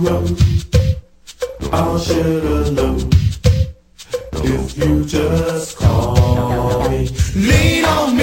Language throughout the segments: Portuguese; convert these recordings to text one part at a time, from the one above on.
I should've known if you just call me. Lean on me.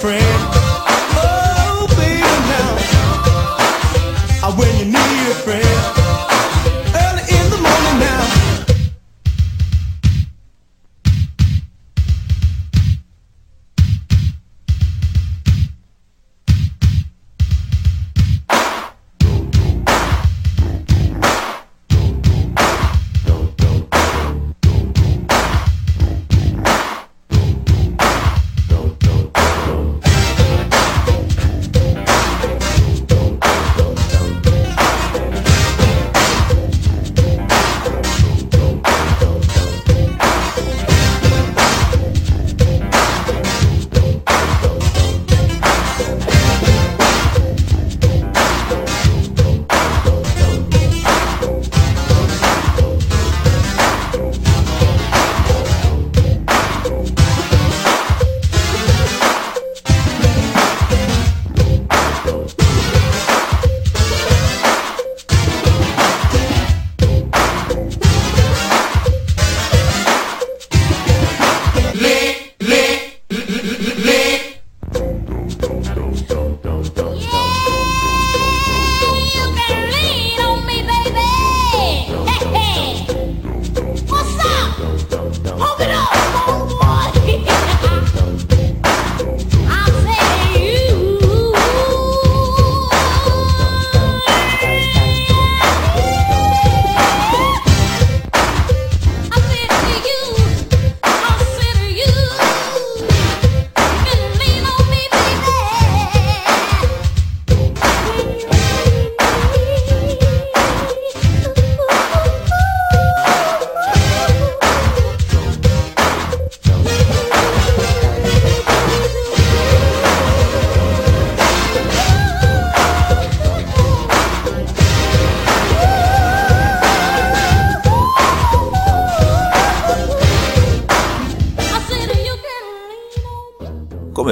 friend.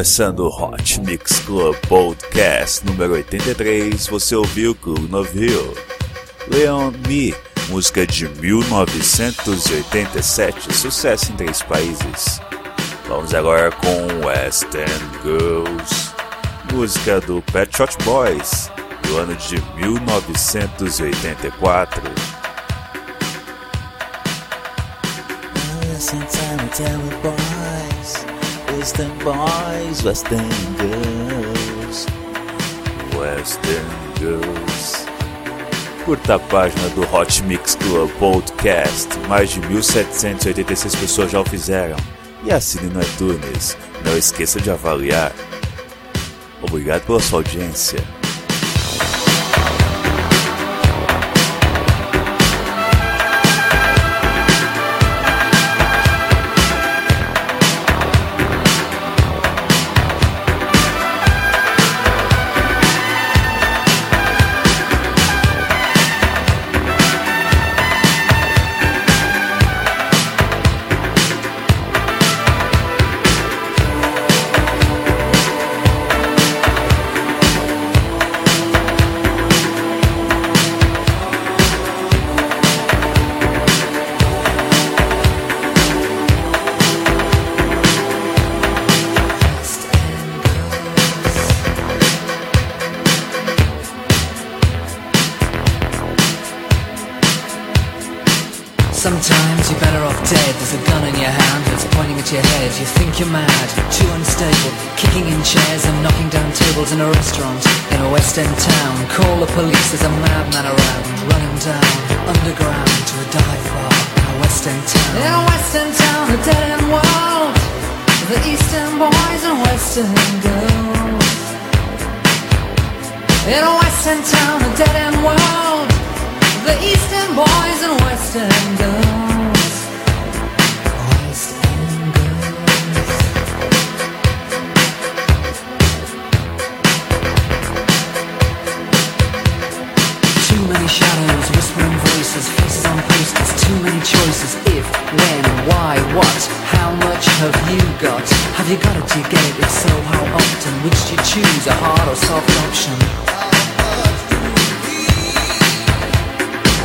Começando o Hot Mix Club Podcast número 83, você ouviu Clube Novio. Leon Me, música de 1987, sucesso em três países. Vamos agora com West End Girls, música do Pet Shop Boys, do ano de 1984. Listen, tell me, tell me, boys. Western boys, Western girls. West End Girls. Curta a página do Hot Mix Club Podcast, mais de 1786 pessoas já o fizeram. E assine no iTunes. Não esqueça de avaliar. Obrigado pela sua audiência. Sometimes you're better off dead. There's a gun in your hand that's pointing at your head. You think you're mad, too unstable, kicking in chairs and knocking down tables in a restaurant in a West End town. Call the police. There's a madman around, running down underground to a dive bar in a West End town. In a West End town, a dead end world. The Eastern boys and Western girls. In a West End town, a dead end world. The Eastern boys and Western girls. West End girls. Too many shadows, whispering voices, faces on posters, too many choices. If, when, why, what, how much have you got? Have you got it? Do you get it? If so, how often? Which do you choose, a hard or soft option?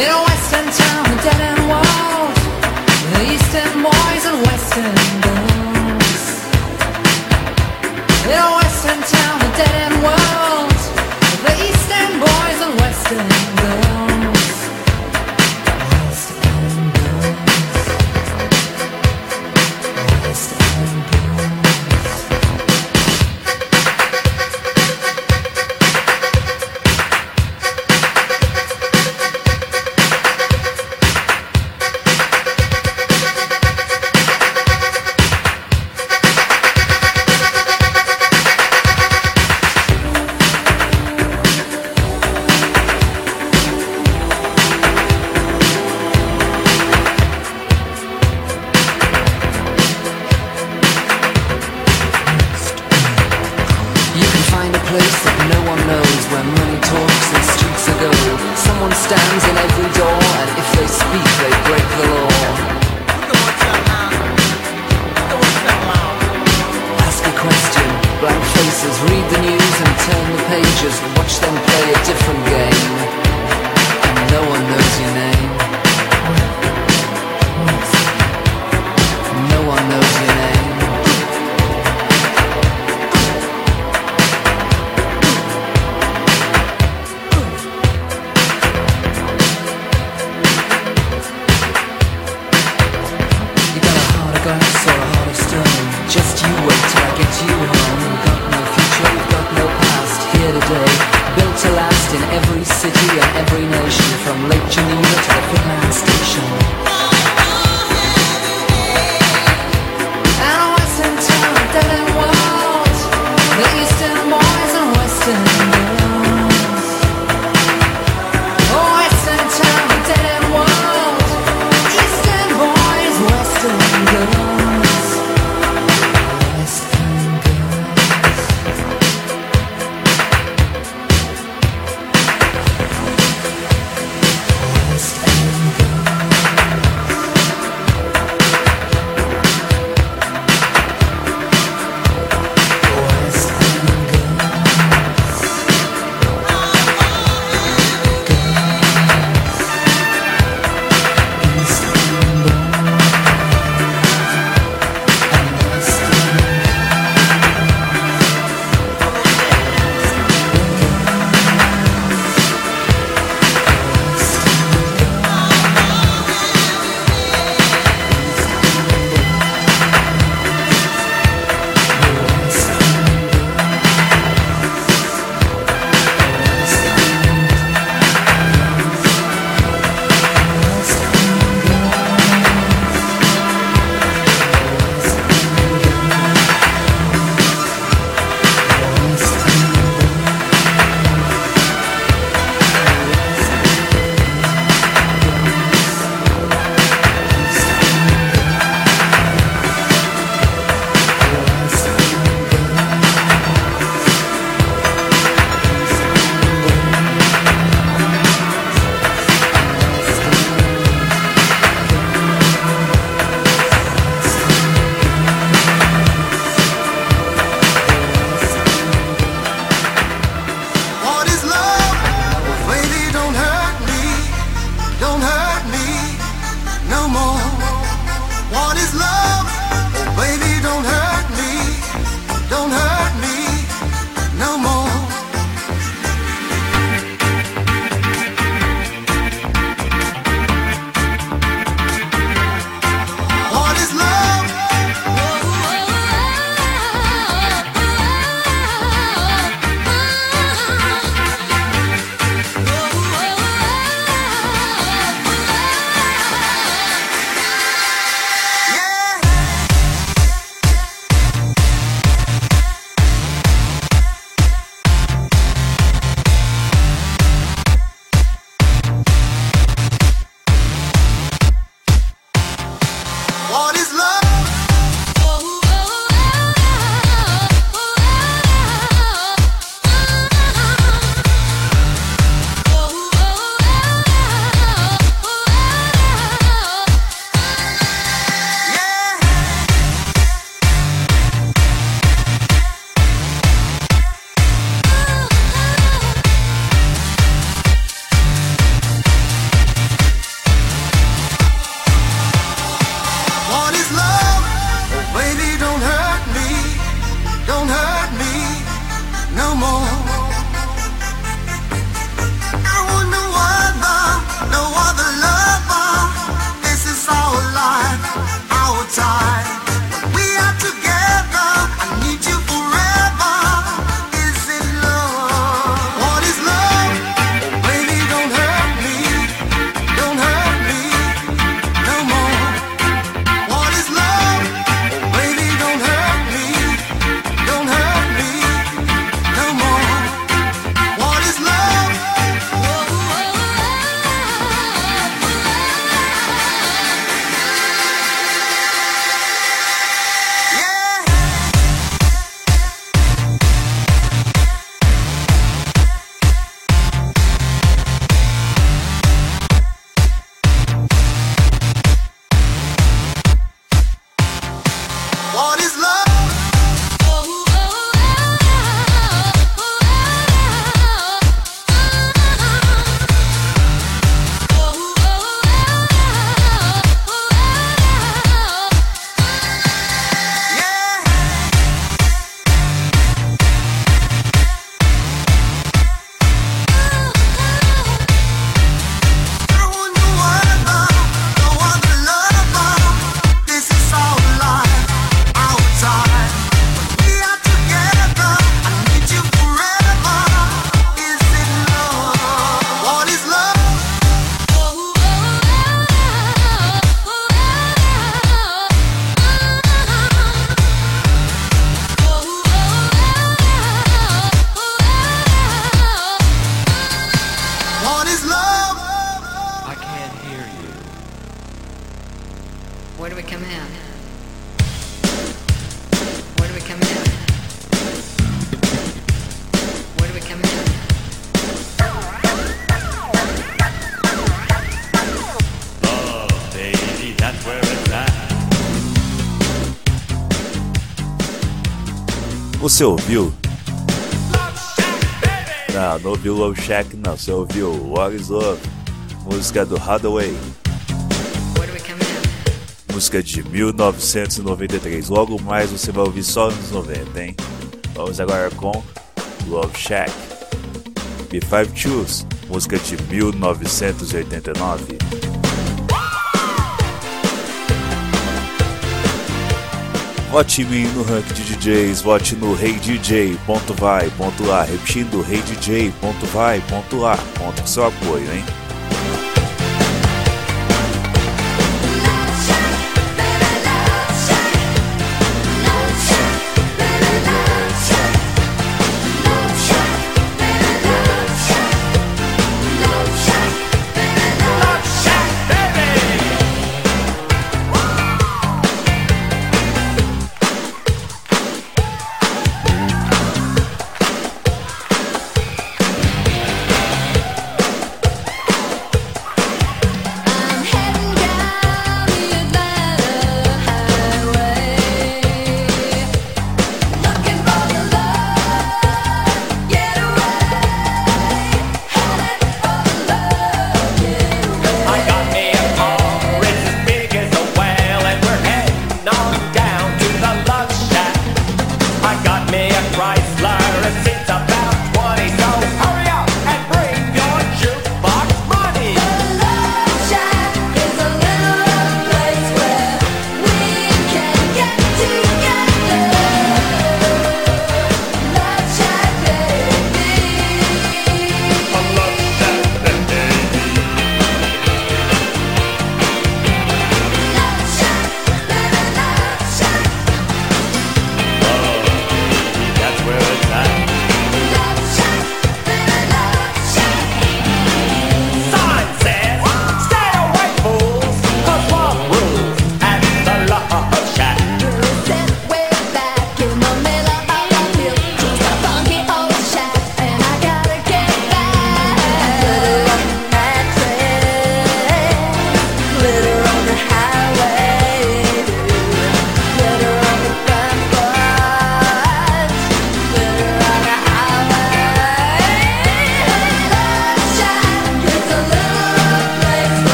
In a western town, a dead end world The eastern boys and western Você ouviu? Não, não ouviu Love Shack, não. Você ouviu What is Love? Música do Hathaway. Música de 1993. Logo mais você vai ouvir só nos 90, hein? Vamos agora com Love Shack. B5 Choose, música de 1989. Vote em mim no ranking de DJs, vote no reidj.vai.lá, repetindo reidj.vai.lá, conta com seu apoio, hein?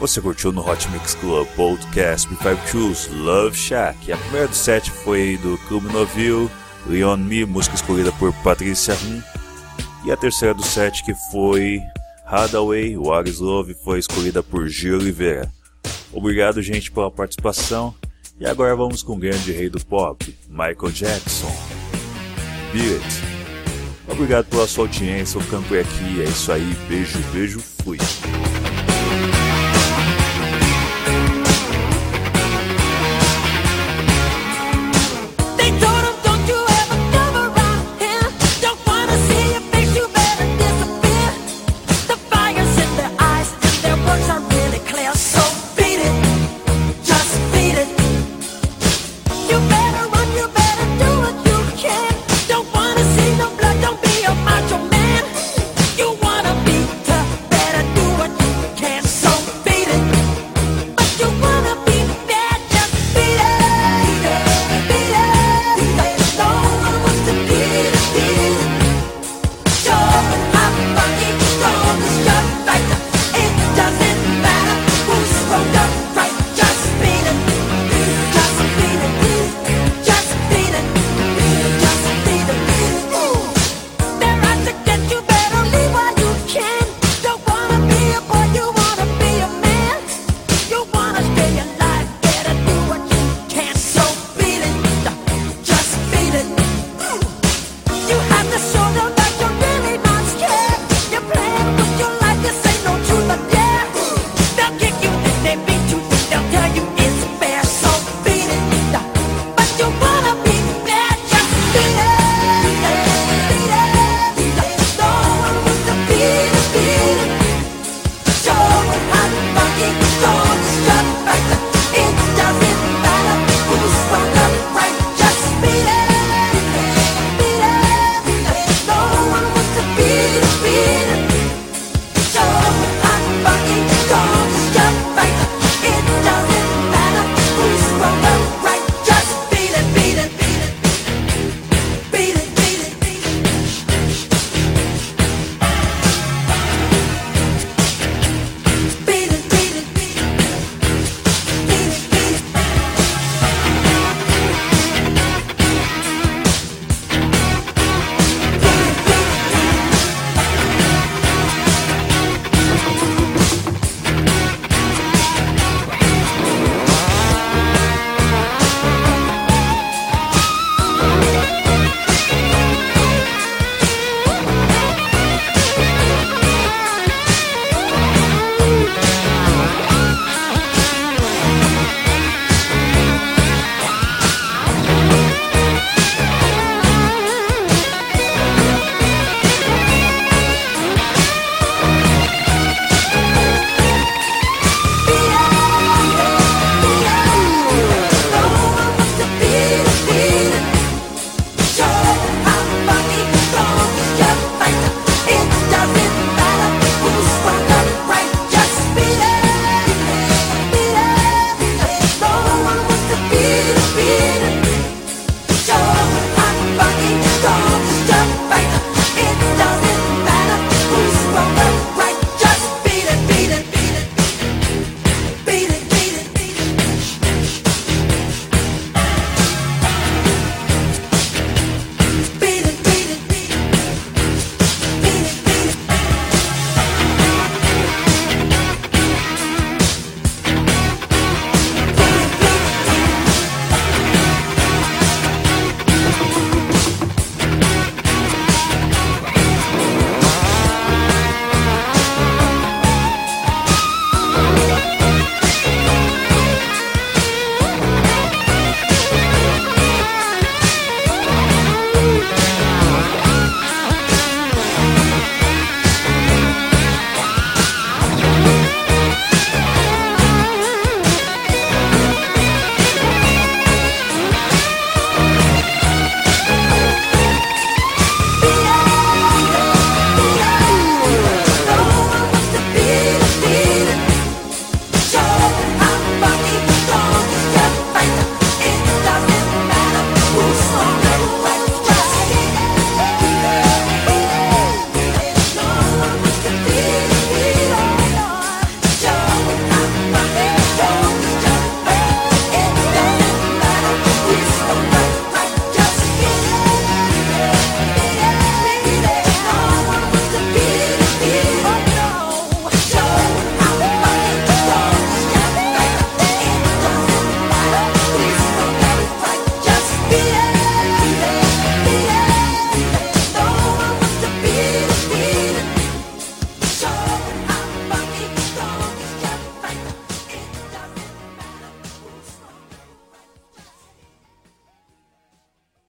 Você curtiu no Hot Mix Club Podcast B5 Choose Love Shack. A primeira do set foi do Clube Noville, Leon Me, música escolhida por Patrícia Rum. E a terceira do set que foi Hadaway, What is Love, foi escolhida por Gil Oliveira. Obrigado, gente, pela participação. E agora vamos com o grande rei do pop, Michael Jackson. Beat. Obrigado pela sua audiência, eu ficando por aqui. É isso aí, beijo, beijo, fui.